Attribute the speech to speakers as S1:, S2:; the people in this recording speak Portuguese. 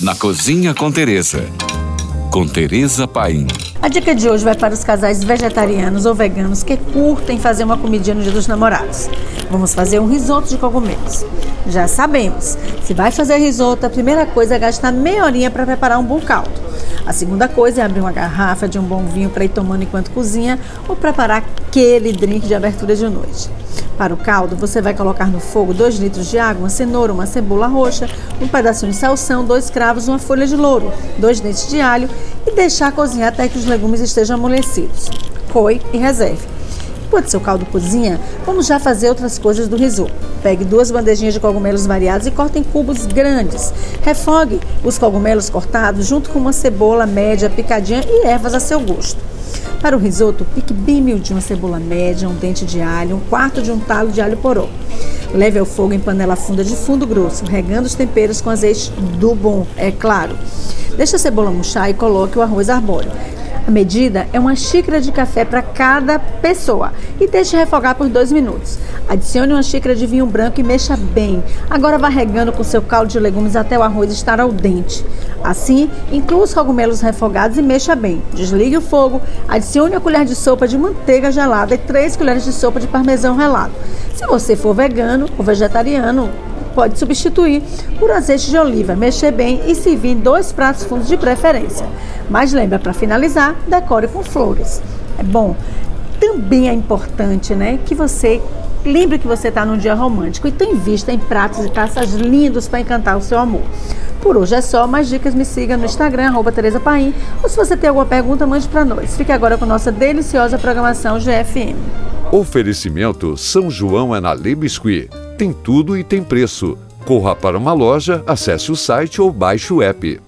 S1: na Cozinha com Teresa. Com Teresa Paim.
S2: A dica de hoje vai para os casais vegetarianos ou veganos que curtem fazer uma comidinha no Dia dos Namorados. Vamos fazer um risoto de cogumelos. Já sabemos, se vai fazer risoto, a primeira coisa é gastar meia horinha para preparar um bom caldo. A segunda coisa é abrir uma garrafa de um bom vinho para ir tomando enquanto cozinha ou preparar aquele drink de abertura de noite. Para o caldo, você vai colocar no fogo 2 litros de água, uma cenoura, uma cebola roxa, um pedacinho de salsão, dois cravos, uma folha de louro, dois dentes de alho e deixar cozinhar até que os legumes estejam amolecidos. Coe e reserve. Enquanto seu caldo cozinha, vamos já fazer outras coisas do risoto. Pegue duas bandejinhas de cogumelos variados e corte em cubos grandes. Refogue os cogumelos cortados junto com uma cebola média picadinha e ervas a seu gosto. Para o risoto, pique bem miudinho uma cebola média, um dente de alho, um quarto de um talo de alho poró. Leve ao fogo em panela funda de fundo grosso, regando os temperos com azeite do bom, é claro. Deixe a cebola murchar e coloque o arroz arbóreo. A medida é uma xícara de café para cada pessoa e deixe refogar por dois minutos. Adicione uma xícara de vinho branco e mexa bem. Agora vá regando com seu caldo de legumes até o arroz estar ao dente. Assim, inclua os cogumelos refogados e mexa bem. Desligue o fogo, adicione a colher de sopa de manteiga gelada e três colheres de sopa de parmesão relado. Se você for vegano ou vegetariano, pode substituir por azeite de oliva, mexer bem e servir em dois pratos fundos de preferência. Mas lembra, para finalizar, decore com flores. É bom. Também é importante, né, que você lembre que você está num dia romântico e tem vista em pratos e taças lindos para encantar o seu amor. Por hoje é só, mais dicas me siga no Instagram, arroba Tereza Paim, ou se você tem alguma pergunta, mande para nós. Fique agora com nossa deliciosa programação GFM.
S1: Oferecimento São João é na. Tem tudo e tem preço. Corra para uma loja, acesse o site ou baixe o app.